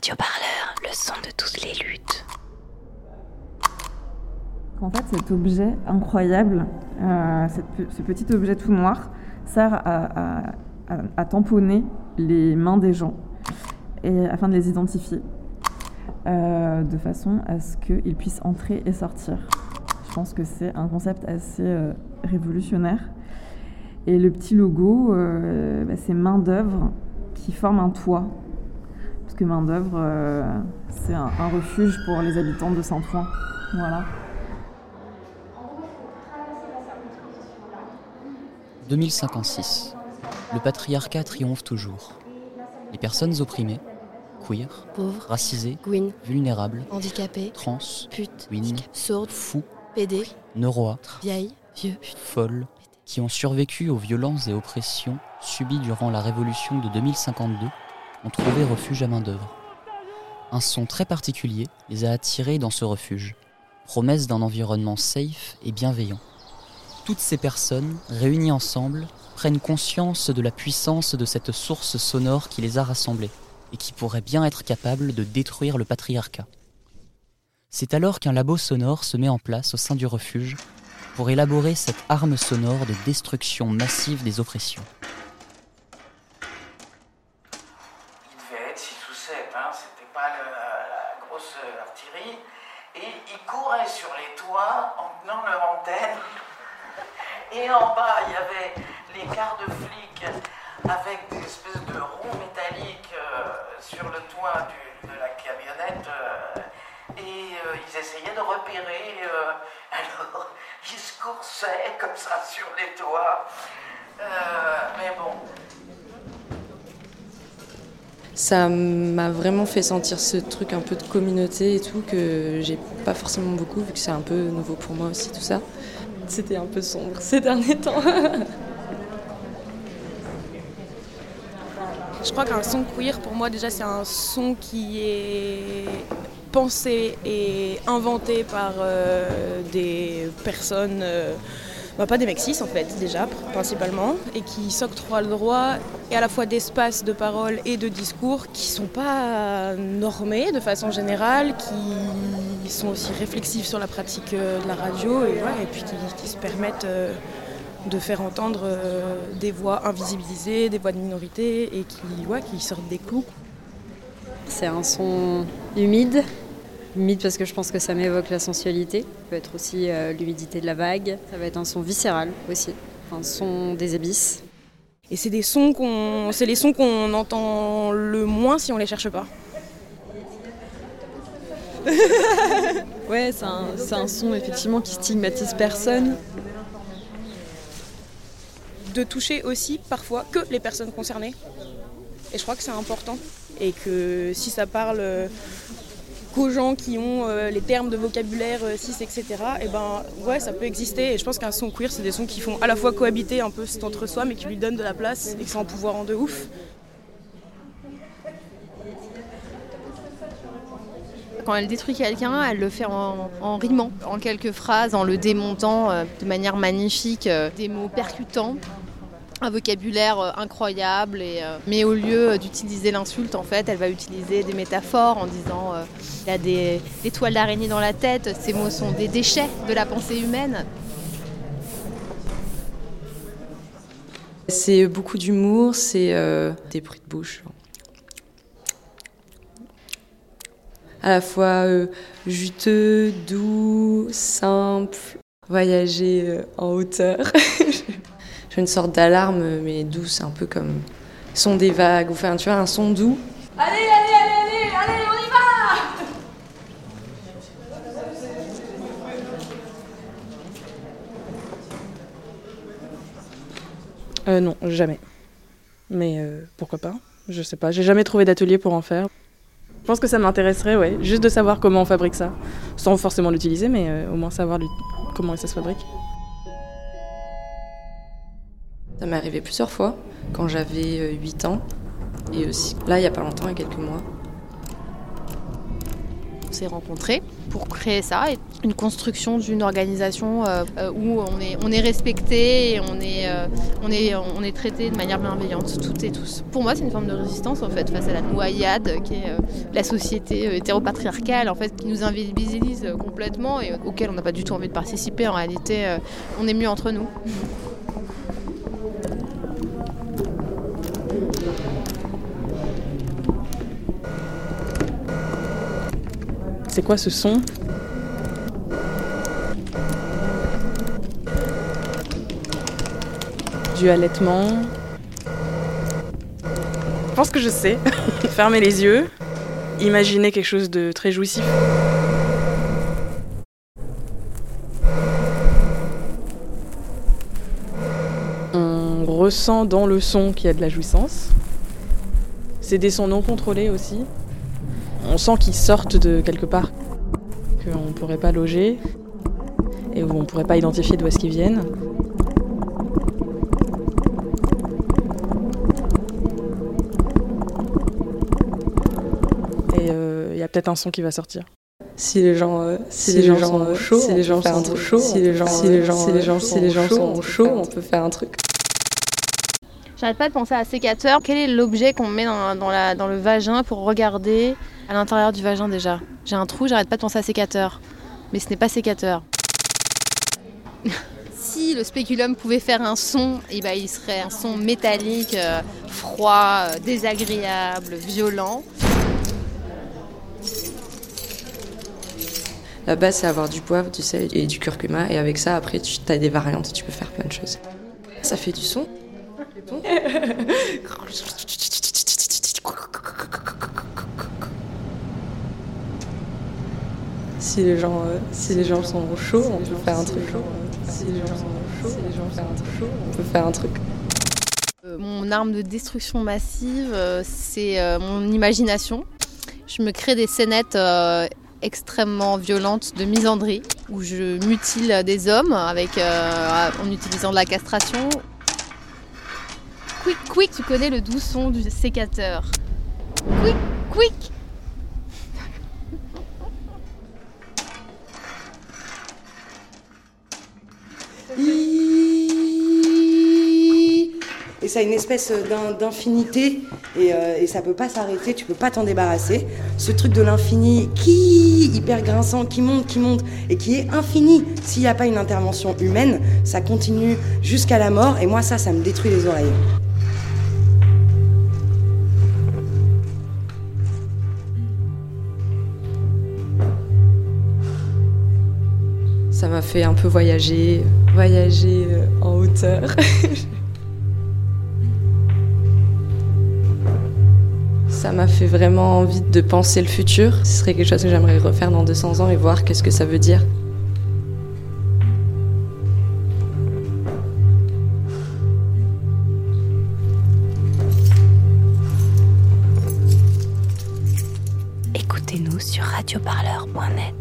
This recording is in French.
radioparleur, le son de toutes les luttes. En fait, cet objet incroyable, euh, ce petit objet tout noir, sert à, tamponner les mains des gens et afin de les identifier, euh, de façon à ce qu'ils puissent entrer et sortir. Je pense que c'est un concept assez euh, révolutionnaire. Et le petit logo, bah, c'est main d'œuvre qui forme un toit. Que main d'œuvre, euh, c'est un, un refuge pour les habitants de Saint-Ouen. Voilà. 2056. Le patriarcat triomphe toujours. Les personnes opprimées, queer, Pauvre, racisées, vulnérables, handicapé, trans, pute, win, sourde, fous, pédé, neuroâtres, vieille, vieux, folles, qui ont survécu aux violences et oppressions subies durant la révolution de 2052 ont trouvé refuge à main-d'œuvre. Un son très particulier les a attirés dans ce refuge, promesse d'un environnement safe et bienveillant. Toutes ces personnes, réunies ensemble, prennent conscience de la puissance de cette source sonore qui les a rassemblées et qui pourrait bien être capable de détruire le patriarcat. C'est alors qu'un labo sonore se met en place au sein du refuge pour élaborer cette arme sonore de destruction massive des oppressions. Il devait être 6 ou 7, hein, c'était pas le- la grosse euh, artillerie. Et sur les toits en tenant leur antenne. Et en bas, il y avait les quarts de flics avec des espèces de ronds métalliques euh, sur le toit de la camionnette. euh, et euh, ils essayaient de repérer. alors, ils se coursaient comme ça sur les toits. Mais bon, Ça m'a vraiment fait sentir ce truc un peu de communauté et tout que j'ai pas forcément beaucoup vu que c'est un peu nouveau pour moi aussi tout ça. C'était un peu sombre ces derniers temps. Je crois qu'un son queer, pour moi, déjà, c'est un son qui est pensé et inventé par euh, des personnes, euh, bah, pas des mecs en fait, déjà, pr- principalement, et qui s'octroient le droit et à la fois d'espace de parole et de discours qui sont pas normés de façon générale, qui sont aussi réflexifs sur la pratique euh, de la radio et, et puis qui, se permettent. euh, de faire entendre euh, des voix invisibilisées, des voix de minorité et qui, qui sortent des clous. C'est un son humide. Humide parce que je pense que ça m'évoque la sensualité. Ça peut être aussi euh, l'humidité de la vague. Ça va être un son viscéral aussi. Un son des abysses. Et c'est des sons qu'on, c'est les sons qu'on entend le moins si on les cherche pas. Ouais, c'est un, c'est un son effectivement qui stigmatise personne. De toucher aussi parfois que les personnes concernées. Et je crois que c'est important. Et que si ça parle euh, qu'aux gens qui ont euh, les termes de vocabulaire euh, cis, etc., et ben ouais, ça peut exister. Et je pense qu'un son queer, c'est des sons qui font à la fois cohabiter un peu cet entre-soi, mais qui lui donnent de la place et qui sont en pouvoir en de ouf. Quand elle détruit quelqu'un, elle le fait en, en en quelques phrases, en le démontant euh, de manière magnifique, euh, des mots percutants, un vocabulaire euh, incroyable. Et, euh, mais au lieu d'utiliser l'insulte, en fait, elle va utiliser des métaphores en disant euh, il y a des, des toiles d'araignée dans la tête. Ces mots sont des déchets de la pensée humaine. C'est beaucoup d'humour, c'est euh, des bruits de bouche. À la fois euh, juteux, doux, simple, voyager euh, en hauteur. J'ai une sorte d'alarme, mais douce, un peu comme son des vagues, enfin tu vois, un son doux. Allez, allez, allez, allez, allez, on y va Euh, non, jamais. Mais euh, pourquoi pas? Je sais pas. J'ai jamais trouvé d'atelier pour en faire. Je pense que ça m'intéresserait, ouais, juste de savoir comment on fabrique ça, sans forcément l'utiliser, mais euh, au moins savoir comment ça se fabrique. Ça m'est arrivé plusieurs fois, quand j'avais euh, 8 ans, et aussi là, il y a pas longtemps, il y a quelques mois. s'est rencontrés pour créer ça, et une construction d'une organisation euh, euh, où on est, on respecté et on est, euh, on, est, on est traité de manière bienveillante, toutes et tous. Pour moi, c'est une forme de résistance en fait face à la noyade qui est la société hétéropatriarcale en fait qui nous invisibilise complètement et auquel on n'a pas du tout envie de participer. En réalité, on est mieux entre nous. C'est quoi ce son Du allaitement. Je pense que je sais. Fermez les yeux. Imaginez quelque chose de très jouissif. On ressent dans le son qu'il y a de la jouissance. C'est des sons non contrôlés aussi on sent qu'ils sortent de quelque part qu'on ne pourrait pas loger et où on ne pourrait pas identifier d'où est-ce qu'ils viennent. Et il euh, y a peut-être un son qui va sortir. Si les gens, euh, si, les, gens, sont chauds, si les gens sont chauds, si les gens, si les gens, si les gens, si les gens sont chauds, on peut faire un truc. J'arrête pas de penser à sécateur. Quel est l'objet qu'on met dans, dans, dans le vagin pour regarder à l'intérieur du vagin déjà. J'ai un trou, j'arrête pas de penser à sécateur. Mais ce n'est pas sécateur. si le spéculum pouvait faire un son, eh ben, il serait un son métallique, euh, froid, euh, désagréable, violent. La base, c'est avoir du poivre, du sel et du curcuma. Et avec ça, après, tu as des variantes, tu peux faire plein de choses. Ça fait du son. Si les gens, euh, si les gens sont chauds, on peut faire un truc. Si les gens sont chauds, les gens un truc on peut faire un truc. Euh, mon arme de destruction massive, euh, c'est mon imagination. Je me crée des scénettes extrêmement violentes de misandrie, où je mutile des hommes avec, en utilisant de la castration. Quick, quick, tu connais le doux son du sécateur. Quick, quick ça une espèce d'infinité et, euh, et, ça peut pas s'arrêter, tu peux pas t'en débarrasser. Ce truc de l'infini qui hyper grinçant, qui monte, qui monte et qui est infini. S'il n'y a pas une intervention humaine, ça continue jusqu'à la mort et moi ça, ça me détruit les oreilles. Ça m'a fait un peu voyager, voyager euh, en hauteur. ça m'a fait vraiment envie de penser le futur. Ce serait quelque chose que j'aimerais refaire dans 200 ans et voir qu'est-ce que ça veut dire. Écoutez-nous sur radioparleur.net.